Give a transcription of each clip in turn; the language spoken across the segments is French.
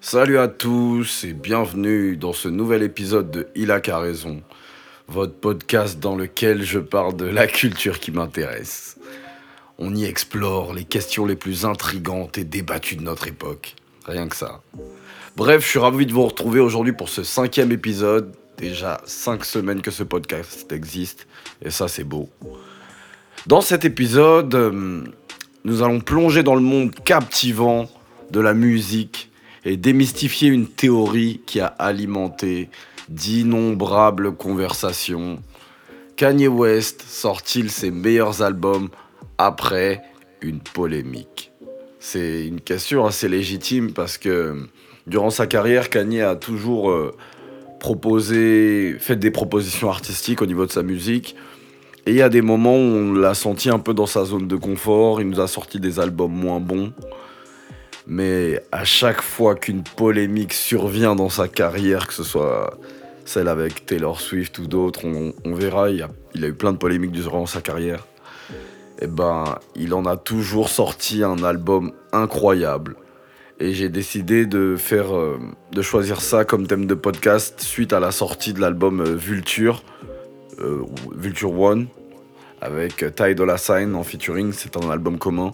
Salut à tous et bienvenue dans ce nouvel épisode de Irak a raison, votre podcast dans lequel je parle de la culture qui m'intéresse. On y explore les questions les plus intrigantes et débattues de notre époque. Rien que ça. Bref, je suis ravi de vous retrouver aujourd'hui pour ce cinquième épisode. Déjà cinq semaines que ce podcast existe et ça c'est beau. Dans cet épisode, euh, nous allons plonger dans le monde captivant de la musique et démystifier une théorie qui a alimenté d'innombrables conversations. Kanye West sort-il ses meilleurs albums après une polémique? C'est une question assez légitime parce que durant sa carrière, Kanye a toujours euh, proposé, fait des propositions artistiques au niveau de sa musique. Et il y a des moments où on l'a senti un peu dans sa zone de confort, il nous a sorti des albums moins bons. Mais à chaque fois qu'une polémique survient dans sa carrière, que ce soit celle avec Taylor Swift ou d'autres, on, verra, il, a, il a eu plein de polémiques durant sa carrière. Et ben, il en a toujours sorti un album incroyable. Et j'ai décidé de faire, euh, de choisir ça comme thème de podcast suite à la sortie de l'album euh, Vulture, Vulture One, avec euh, Ty Dolla Sign en featuring. C'est un album commun.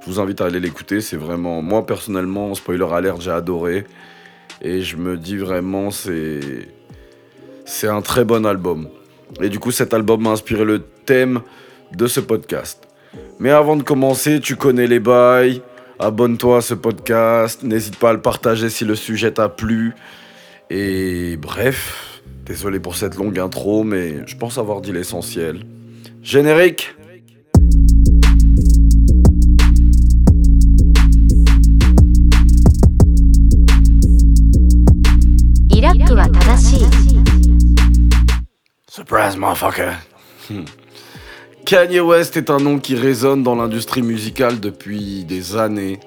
Je vous invite à aller l'écouter. C'est vraiment, moi personnellement, spoiler alert, j'ai adoré. Et je me dis vraiment, c'est, c'est un très bon album. Et du coup, cet album m'a inspiré le thème de ce podcast. Mais avant de commencer, tu connais les bails. Abonne-toi à ce podcast. N'hésite pas à le partager si le sujet t'a plu. Et bref, Désolé pour cette longue intro, mais je pense avoir dit l'essentiel. Générique Surprise. Hmm. Kanye West est un nom qui résonne dans l'industrie musicale depuis des années.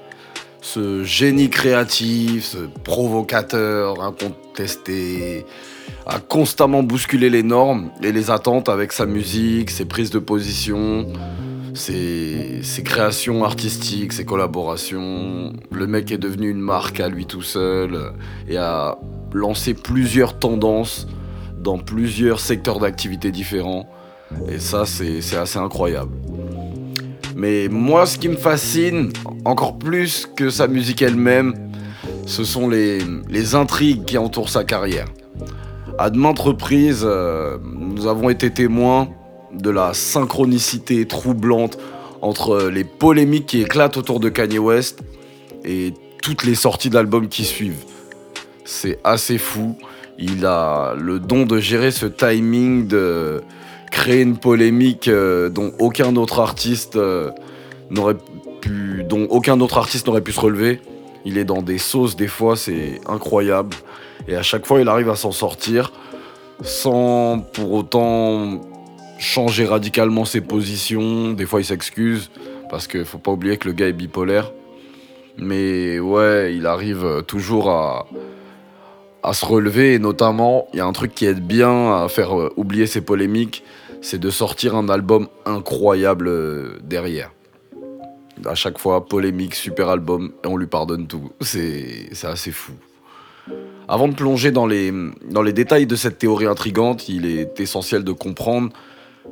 Ce génie créatif, ce provocateur incontesté, a constamment bousculé les normes et les attentes avec sa musique, ses prises de position, ses, créations artistiques, ses collaborations. Le mec est devenu une marque à lui tout seul et a lancé plusieurs tendances dans plusieurs secteurs d'activité différents. Et ça, c'est assez incroyable. Mais moi, ce qui me fascine, encore plus que sa musique elle-même, ce sont les intrigues qui entourent sa carrière. À de maintes reprises, euh, nous avons été témoins de la synchronicité troublante entre les polémiques qui éclatent autour de Kanye West et toutes les sorties d'albums qui suivent. C'est assez fou. Il a le don de gérer ce timing, de créer une polémique euh, dont aucun autre artiste euh, n'aurait pu, dont aucun autre artiste n'aurait pu se relever. Il est dans des sauces des fois, c'est incroyable. Et à chaque fois, il arrive à s'en sortir sans pour autant changer radicalement ses positions. Des fois, il s'excuse parce qu'il faut pas oublier que le gars est bipolaire. Mais ouais, il arrive toujours à, à se relever et notamment il y a un truc qui aide bien à faire euh, oublier ces polémiques, c'est de sortir un album incroyable euh, derrière. À chaque fois, polémique, super album, et on lui pardonne tout. C'est assez fou. Avant de plonger dans les, détails de cette théorie intrigante, il est essentiel de comprendre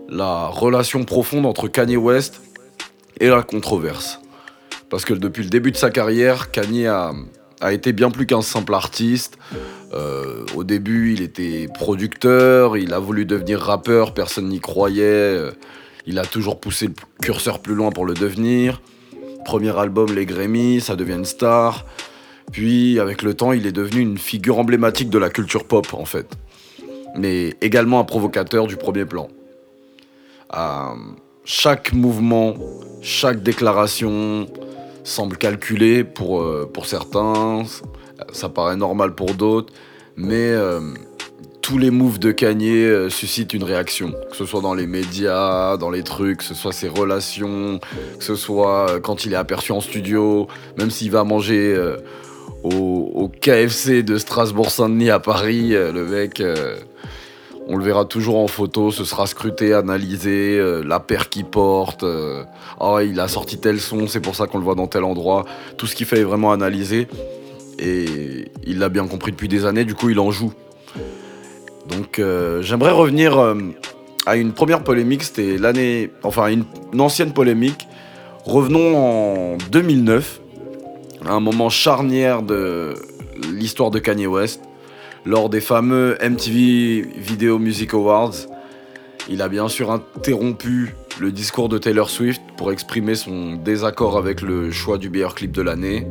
la relation profonde entre Kanye West et la controverse. Parce que depuis le début de sa carrière, Kanye a, été bien plus qu'un simple artiste. Euh, au début, il était producteur, il a voulu devenir rappeur, personne n'y croyait. Il a toujours poussé le curseur plus loin pour le devenir. Premier album, Les Grammy, ça devient une star. Puis, avec le temps, il est devenu une figure emblématique de la culture pop, en fait. Mais également un provocateur du premier plan. Euh, chaque mouvement, chaque déclaration semble calculé pour, euh, pour certains, ça paraît normal pour d'autres, mais euh, tous les moves de Kanye euh, suscitent une réaction, que ce soit dans les médias, dans les trucs, que ce soit ses relations, que ce soit quand il est aperçu en studio, même s'il va manger au, KFC de Strasbourg-Saint-Denis à Paris, euh, le mec, euh, On le verra toujours en photo, ce sera scruté, analysé, euh, la paire qu'il porte. oh, il a sorti tel son, c'est pour ça qu'on le voit dans tel endroit. Tout ce qu'il fait est vraiment analysé. Et il l'a bien compris depuis des années, du coup, il en joue. Donc, j'aimerais revenir à une première polémique. C'était l'année. Enfin, une, une ancienne polémique. Revenons en 2009, à un moment charnière de l'histoire de Kanye West lors des fameux MTV Video Music Awards. Il a bien sûr interrompu le discours de Taylor Swift pour exprimer son désaccord avec le choix du meilleur clip de l'année.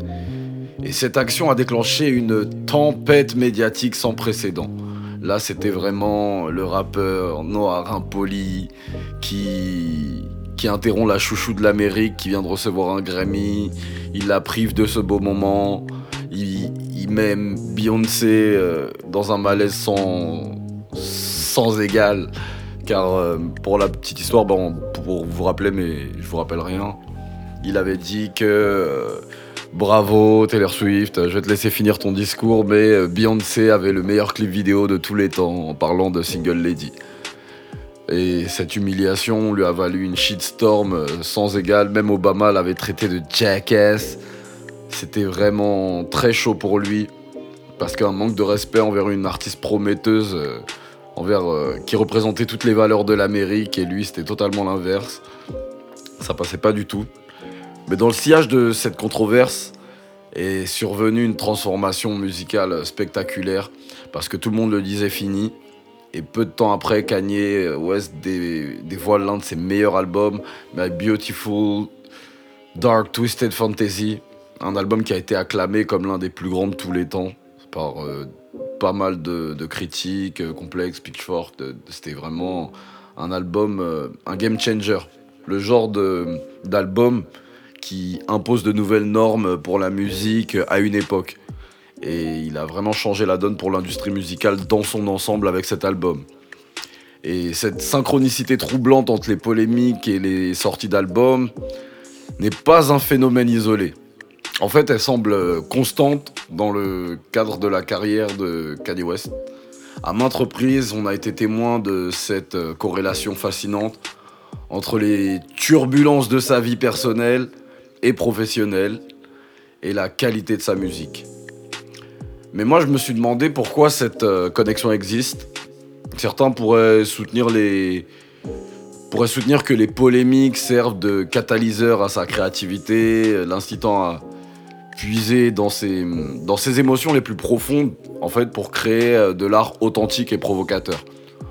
Et cette action a déclenché une tempête médiatique sans précédent. Là, c'était vraiment le rappeur noir impoli qui, qui interrompt la chouchou de l'Amérique qui vient de recevoir un Grammy. Il la prive de ce beau moment. Il, il Beyoncé euh, dans un malaise sans, sans égal. Car euh, pour la petite histoire, bon, pour vous rappeler, mais je vous rappelle rien, il avait dit que euh, bravo Taylor Swift, je vais te laisser finir ton discours, mais Beyoncé avait le meilleur clip vidéo de tous les temps en parlant de Single Lady. Et cette humiliation lui a valu une shitstorm euh, sans égal. Même Obama l'avait traité de jackass. C'était vraiment très chaud pour lui. Parce qu'un manque de respect envers une artiste prometteuse, euh, euh, qui représentait toutes les valeurs de l'Amérique, et lui c'était totalement l'inverse. Ça passait pas du tout. Mais dans le sillage de cette controverse est survenue une transformation musicale spectaculaire. Parce que tout le monde le disait fini. Et peu de temps après, Kanye West dé- dévoile l'un de ses meilleurs albums, My Beautiful Dark Twisted Fantasy, un album qui a été acclamé comme l'un des plus grands de tous les temps par euh, pas mal de, critiques, euh, complexes, Pitchfork. C'était vraiment un album, euh, un game changer. Le genre d'album qui impose de nouvelles normes pour la musique à une époque. Et il a vraiment changé la donne pour l'industrie musicale dans son ensemble avec cet album. Et cette synchronicité troublante entre les polémiques et les sorties d'albums n'est pas un phénomène isolé. En fait, elle semble constante dans le cadre de la carrière de Kanye West. À maintes reprises, on a été témoin de cette euh, corrélation fascinante entre les turbulences de sa vie personnelle et professionnelle et la qualité de sa musique. Mais moi, je me suis demandé pourquoi cette euh, connexion existe. Certains pourraient soutenir les pourraient soutenir que les polémiques servent de catalyseur à sa créativité, l'incitant à puiser dans ses, dans ses émotions les plus profondes, en fait, pour créer euh, de l'art authentique et provocateur.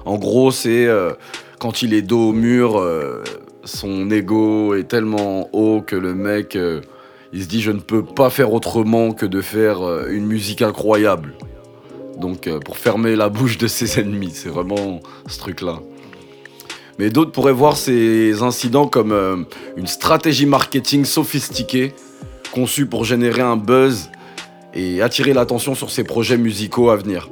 En gros, c'est euh, quand il est dos au mur, son ego est tellement haut que le mec, il se dit je ne peux pas faire autrement que de faire euh, une musique incroyable. Donc euh, pour fermer la bouche de ses ennemis, c'est vraiment ce truc-là. Mais d'autres pourraient voir ces incidents comme euh, une stratégie marketing sophistiquée conçue pour générer un buzz et attirer l'attention sur ses projets musicaux à venir.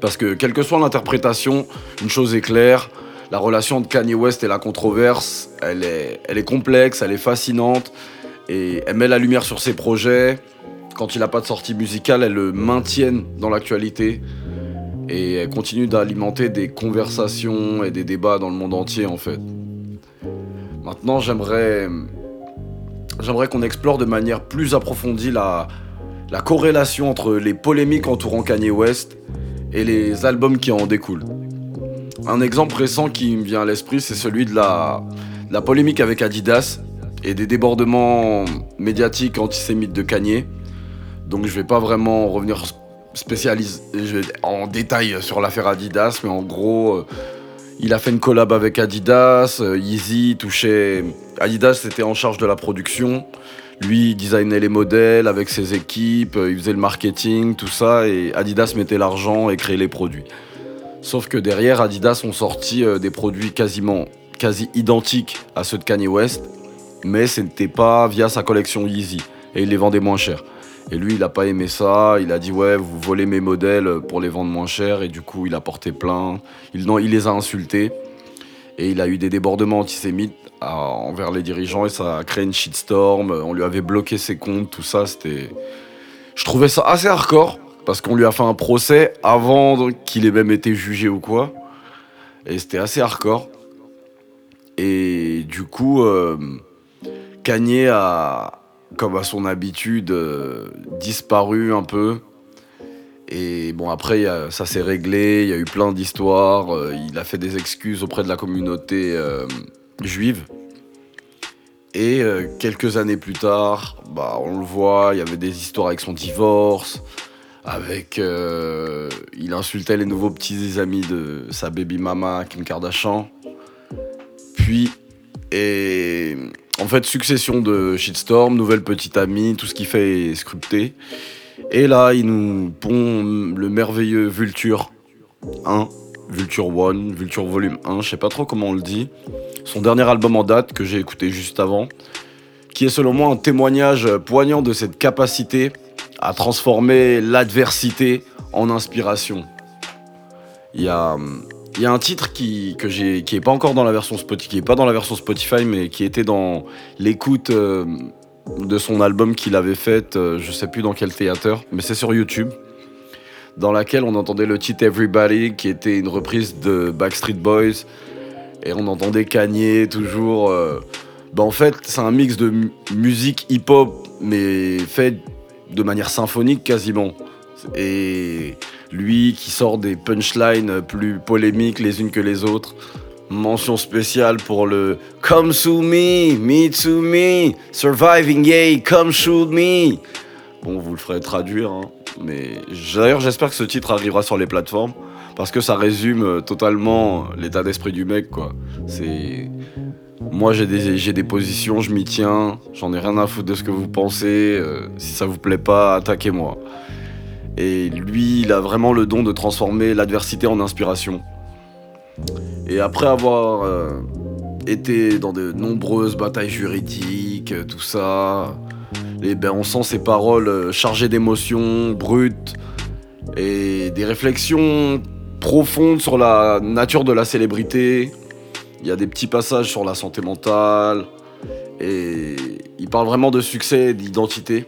Parce que quelle que soit l'interprétation, une chose est claire, la relation de Kanye West et la controverse, elle est, elle est complexe, elle est fascinante, et elle met la lumière sur ses projets. Quand il n'a pas de sortie musicale, elle le maintiennent dans l'actualité, et elle continue d'alimenter des conversations et des débats dans le monde entier en fait. Maintenant, j'aimerais, j'aimerais qu'on explore de manière plus approfondie la, la corrélation entre les polémiques entourant Kanye West et les albums qui en découlent. Un exemple récent qui me vient à l'esprit, c'est celui de la polémique avec Adidas et des débordements médiatiques antisémites de Kanye. Donc je vais pas vraiment revenir spécialise en détail sur l'affaire Adidas, mais en gros, euh, il a fait une collab avec Adidas, euh, Yeezy touchait... Adidas était en charge de la production, lui il designait les modèles avec ses équipes, euh, il faisait le marketing, tout ça, et Adidas mettait l'argent et créait les produits. Sauf que derrière, Adidas ont sorti des produits quasiment quasi identiques à ceux de Kanye West, mais ce n'était pas via sa collection Yeezy, et il les vendait moins cher. Et lui, il n'a pas aimé ça. Il a dit ouais, vous volez mes modèles pour les vendre moins cher. Et du coup, il a porté plainte. Il, les a insultés. Et il a eu des débordements antisémites envers les dirigeants. Et ça a créé une shitstorm. On lui avait bloqué ses comptes, tout ça. C'était. Je trouvais ça assez hardcore. Parce qu'on lui a fait un procès avant qu'il ait même été jugé ou quoi. Et c'était assez hardcore. Et du coup, euh, Kanye a, comme à son habitude, euh, disparu un peu. Et bon, après, ça s'est réglé, il y a eu plein d'histoires. euh, il a fait des excuses auprès de la communauté euh, juive. Et quelques années plus tard, bah, on le voit, il y avait des histoires avec son divorce, avec... il insultait les nouveaux petits amis de sa baby mama, Kim Kardashian. Puis, et en fait, succession de shitstorm, nouvelle petite amie, tout ce qu'il fait est scripté. Et là, il nous pond le merveilleux Vulture 1, Vulture 1, Vulture Volume 1, je sais pas trop comment on le dit. Son dernier album en date que j'ai écouté juste avant, qui est selon moi un témoignage poignant de cette capacité à transformer l'adversité en inspiration. Il y a, il y a un titre qui, que j'ai, qui est pas encore dans la version Spotify, mais qui était dans l'écoute euh, de son album qu'il avait fait, euh, je sais plus dans quel théâtre, mais c'est sur YouTube, dans laquelle on entendait le titre Everybody, qui était une reprise de Backstreet Boys, et on entendait Kanye toujours. bah, en fait, c'est un mix de mu- musique hip-hop, mais fait de manière symphonique quasiment. Et lui qui sort des punchlines plus polémiques les unes que les autres. Mention spéciale pour le Come to me, me to me, surviving yay, come shoot me. Bon, vous le ferez traduire, hein. mais d'ailleurs j'espère que ce titre arrivera sur les plateformes parce que ça résume euh, totalement l'état d'esprit du mec, quoi. C'est moi j'ai des, des positions, je m'y tiens, j'en ai rien à foutre de ce que vous pensez. euh, si ça vous plaît pas, attaquez-moi. Et lui, il a vraiment le don de transformer l'adversité en inspiration. Et après avoir euh, été dans de nombreuses batailles juridiques, euh, tout ça, et ben on sent ses paroles euh, chargées d'émotions, brutes, et des réflexions profondes sur la nature de la célébrité. Il y a des petits passages sur la santé mentale, et il parle vraiment de succès et d'identité.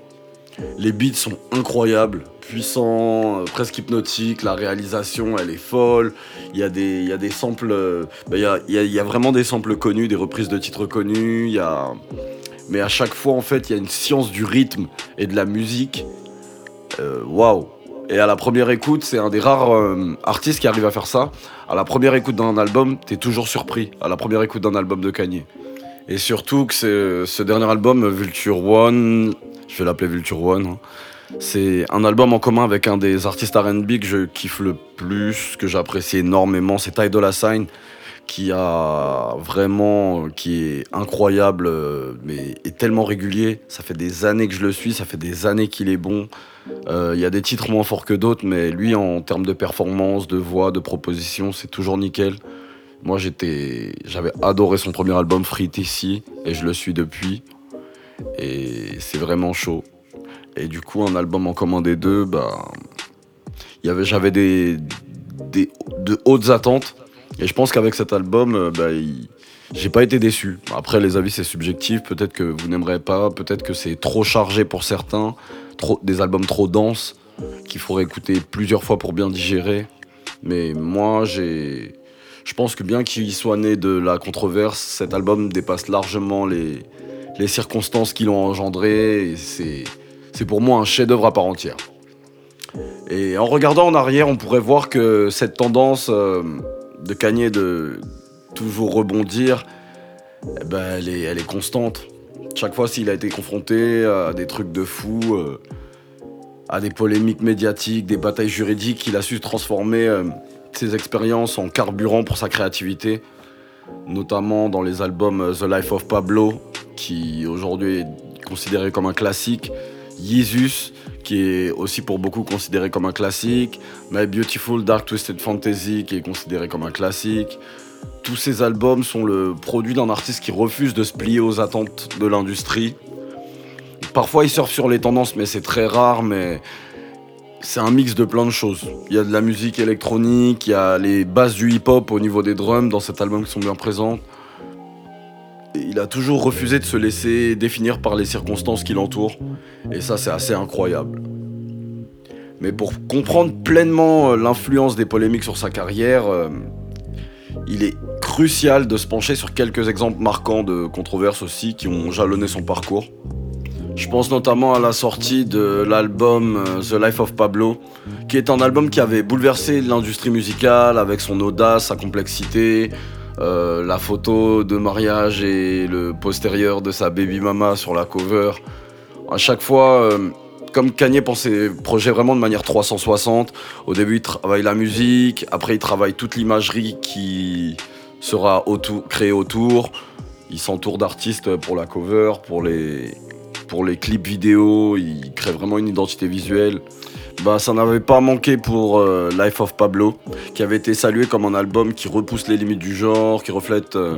Les beats sont incroyables, puissants, euh, presque hypnotiques. La réalisation, elle est folle. Il y a des, samples. il, y a, y a- vraiment des samples connus, des reprises de titres connus. Mais à chaque fois, en fait, il y a une science du rythme et de la musique. Euh, Waouh! Et à la première écoute, c'est un des rares euh, artistes qui arrive à faire ça. À la première écoute d'un album, t'es toujours surpris. À la première écoute d'un album de Kanye. Et surtout que ce dernier album, Vulture One, je vais l'appeler Vulture One, hein, c'est un album en commun avec un des artistes RB que je kiffe le plus, que j'apprécie énormément, c'est Ty Dolla Sign, qui est incroyable, euh, mais est tellement régulier. Ça fait des années que je le suis, ça fait des années qu'il est bon. Euh, Il y a des titres moins forts que d'autres, mais lui, en termes de performance, de voix, de proposition, c'est toujours nickel. Moi, j'avais adoré son premier album Free ici, et je le suis depuis. Et c'est vraiment chaud. Et du coup, un album en commun des deux, bah, j'avais des, de hautes attentes. Et je pense qu'avec cet album, euh, bah, j'ai pas été déçu. Après, les avis, c'est subjectif. Peut-être que vous n'aimerez pas. Peut-être que c'est trop chargé pour certains. Trop, des albums trop denses qu'il faudrait écouter plusieurs fois pour bien digérer. Mais moi, j'ai. Je pense que bien qu'il soit né de la controverse, cet album dépasse largement les, les circonstances qui l'ont engendré. Et c'est, c'est pour moi un chef-d'œuvre à part entière. Et en regardant en arrière, on pourrait voir que cette tendance euh, de Kanye de toujours rebondir, eh ben, elle, est, constante. Chaque fois s'il a été confronté à des trucs de fou, euh, à des polémiques médiatiques, des batailles juridiques, il a su transformer euh, ses expériences en carburant pour sa créativité, notamment dans les albums The Life of Pablo, qui aujourd'hui est considéré comme un classique, Jesus, qui est aussi pour beaucoup considéré comme un classique, My Beautiful Dark Twisted Fantasy, qui est considéré comme un classique. Tous ces albums sont le produit d'un artiste qui refuse de se plier aux attentes de l'industrie. Parfois, il surfe sur les tendances, mais c'est très rare, mais c'est un mix de plein de choses. Il y a de la musique électronique, il y a les bases du hip-hop au niveau des drums dans cet album qui sont bien présentes. Il a toujours refusé de se laisser définir par les circonstances qui l'entourent. Et ça, c'est assez incroyable. Mais pour comprendre pleinement euh, l'influence des polémiques sur sa carrière, euh, il est crucial de se pencher sur quelques exemples marquants de controverses aussi qui ont jalonné son parcours. Je pense notamment à la sortie de l'album euh, The Life of Pablo, qui est un album qui avait bouleversé l'industrie musicale avec son audace, sa complexité, euh, la photo de mariage et le postérieur de sa baby mama sur la cover. À chaque fois, euh, comme Kanye pense ses projets vraiment de manière 360, au début il travaille la musique, après il travaille toute l'imagerie qui sera créée autour. Il s'entoure d'artistes pour la cover, pour les, pour les clips vidéo, il crée vraiment une identité visuelle. Bah, ça n'avait pas manqué pour euh, Life of Pablo, qui avait été salué comme un album qui repousse les limites du genre, qui reflète euh,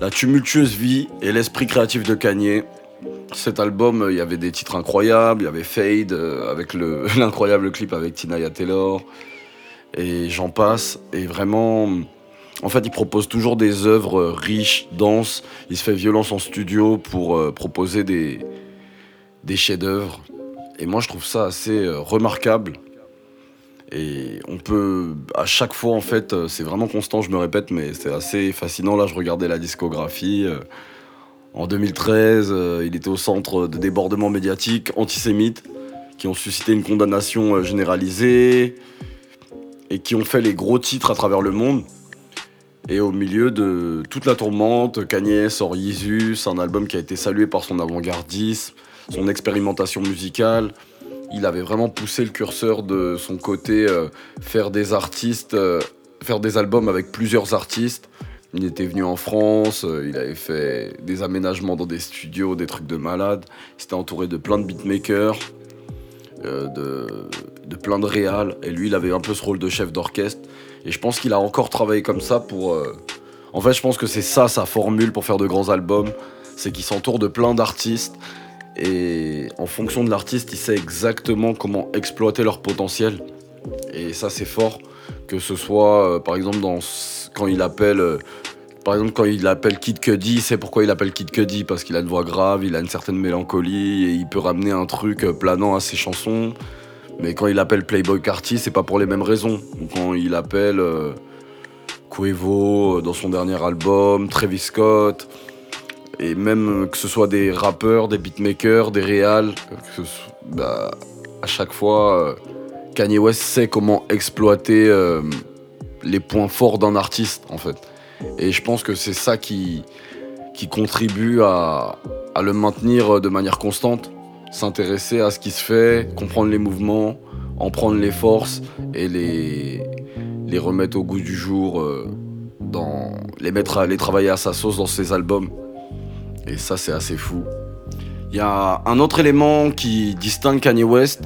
la tumultueuse vie et l'esprit créatif de Kanye. Cet album, il y avait des titres incroyables, il y avait Fade euh, avec l'incroyable clip avec Tinaya Taylor, et j'en passe. Et vraiment, en fait, il propose toujours des œuvres riches, denses. Il se fait violence en studio pour proposer des chefs-d'œuvre. Et moi, je trouve ça assez euh, remarquable. Et on peut, à chaque fois, en fait, euh, c'est vraiment constant, je me répète, mais c'est assez fascinant. Là, je regardais la discographie. Euh, en 2013, il était au centre de débordements médiatiques antisémites qui ont suscité une condamnation généralisée et qui ont fait les gros titres à travers le monde. Et au milieu de toute la tourmente, Kanye sort Jesus, un album qui a été salué par son avant-gardisme, son expérimentation musicale. Il avait vraiment poussé le curseur de son côté euh, faire des artistes, euh, faire des albums avec plusieurs artistes. Il était venu en France, euh, il avait fait des aménagements dans des studios, des trucs de malade. Il s'était entouré de plein de beatmakers, de, de, plein de réals. Et lui, il avait un peu ce rôle de chef d'orchestre. Et je pense qu'il a encore travaillé comme ça pour. En fait, je pense que c'est ça sa formule pour faire de grands albums. C'est qu'il s'entoure de plein d'artistes et en fonction de l'artiste, il sait exactement comment exploiter leur potentiel. Et ça, c'est fort. Que ce soit, euh, par exemple, dans, quand il appelle. Euh, par exemple, quand il appelle Kid Cudi, c'est pourquoi il appelle Kid Cudi Parce qu'il a une voix grave, il a une certaine mélancolie et il peut ramener un truc euh, planant à ses chansons. Mais quand il appelle Playboy Carty, c'est pas pour les mêmes raisons. quand il appelle Quavo dans son dernier album, Travis Scott, et même que ce soit des rappeurs, des beatmakers, des réals, bah, à chaque fois, euh, Kanye West sait comment exploiter euh, les points forts d'un artiste en fait. Et je pense que c'est ça qui, contribue à, le maintenir de manière constante, s'intéresser à ce qui se fait, comprendre les mouvements, en prendre les forces et les, remettre au goût du jour, euh, les mettre à les travailler à sa sauce dans ses albums. Et ça, c'est assez fou. Il y a un autre élément qui distingue Kanye West,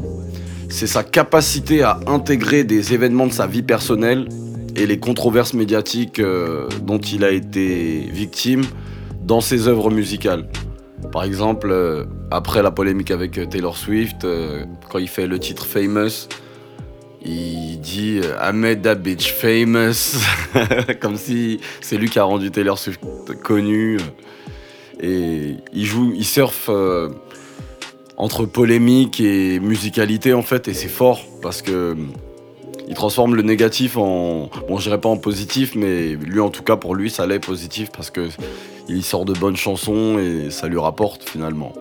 c'est sa capacité à intégrer des événements de sa vie personnelle et les controverses médiatiques euh, dont il a été victime dans ses œuvres musicales. Par exemple, euh, après la polémique avec euh, Taylor Swift, quand il fait le titre Famous, il dit that bitch famous, comme si c'est lui qui a rendu Taylor Swift connu. Et il joue, il surfe euh, entre polémique et musicalité en fait, et c'est fort parce que euh, il transforme le négatif en, bon, je dirais pas en positif, mais lui en tout cas pour lui ça l'est positif parce que il sort de bonnes chansons et ça lui rapporte finalement.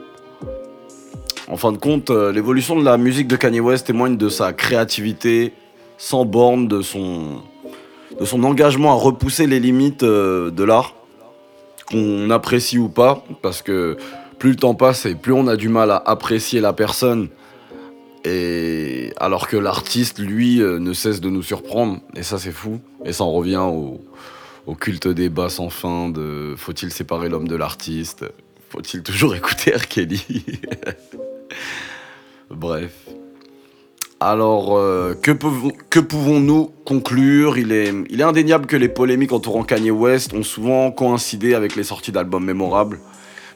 En fin de compte, euh, l'évolution de la musique de Kanye West témoigne de sa créativité sans borne, de son, de son engagement à repousser les limites de l'art apprécie ou pas, parce que plus le temps passe et plus on a du mal à apprécier la personne, et alors que l'artiste, lui, euh, ne cesse de nous surprendre, et ça c'est fou, et ça en revient au, au culte débat sans fin de faut-il séparer l'homme de l'artiste, faut-il toujours écouter R. Kelly? Bref. Alors, euh, que, pouvons-nous conclure? Il est, il est indéniable que les polémiques entourant Kanye West ont souvent coïncidé avec les sorties d'albums mémorables,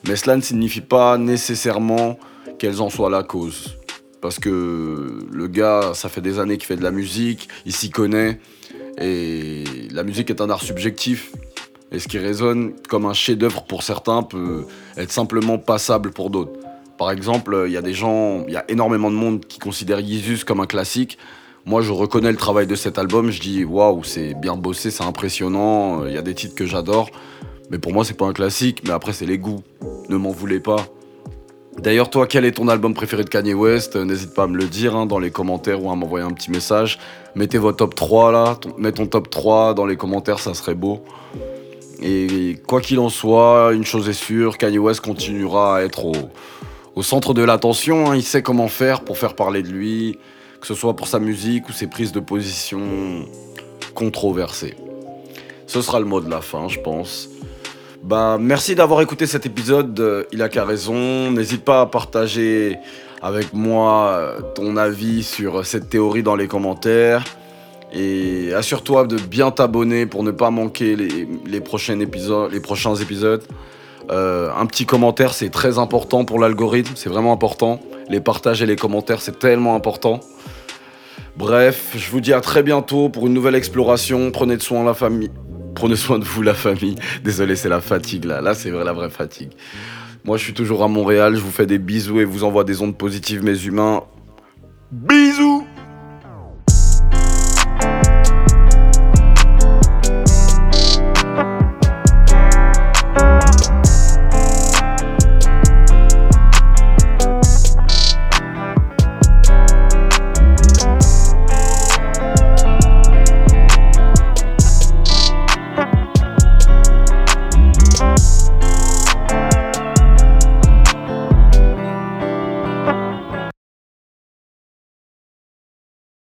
mais cela ne signifie pas nécessairement qu'elles en soient la cause. Parce que le gars, ça fait des années qu'il fait de la musique, il s'y connaît, et la musique est un art subjectif. Et ce qui résonne comme un chef-d'œuvre pour certains peut être simplement passable pour d'autres. Par exemple, il y a des gens, il y a énormément de monde qui considèrent Jesus comme un classique. Moi, je reconnais le travail de cet album. Je dis, waouh, c'est bien bossé, c'est impressionnant. Il y a des titres que j'adore. Mais pour moi, c'est pas un classique. Mais après, c'est les goûts. Ne m'en voulez pas. D'ailleurs, toi, quel est ton album préféré de Kanye West? N'hésite pas à me le dire hein, dans les commentaires ou à m'envoyer un petit message. Mettez votre top 3 là. Mets ton top 3 dans les commentaires, ça serait beau. Et quoi qu'il en soit, une chose est sûre, Kanye West continuera à être au, au centre de l'attention. hein. Il sait comment faire pour faire parler de lui, que ce soit pour sa musique ou ses prises de position controversées. Ce sera le mot de la fin, je pense. Bah, merci d'avoir écouté cet épisode. euh, Il a qu'à raison. N'hésite pas à partager avec moi euh, ton avis sur cette théorie dans les commentaires. Et assure-toi de bien t'abonner pour ne pas manquer. Les prochains épisodes. Euh, un petit commentaire, c'est très important pour l'algorithme. C'est vraiment important. Les partages et les commentaires, c'est tellement important. Bref, je vous dis à très bientôt pour une nouvelle exploration. Prenez de soin la famille. Prenez soin de vous, la famille. Désolé, c'est la fatigue là. Là, c'est vrai, la vraie fatigue. Moi, je suis toujours à Montréal. Je vous fais des bisous et vous envoie des ondes positives, mes humains. Bisous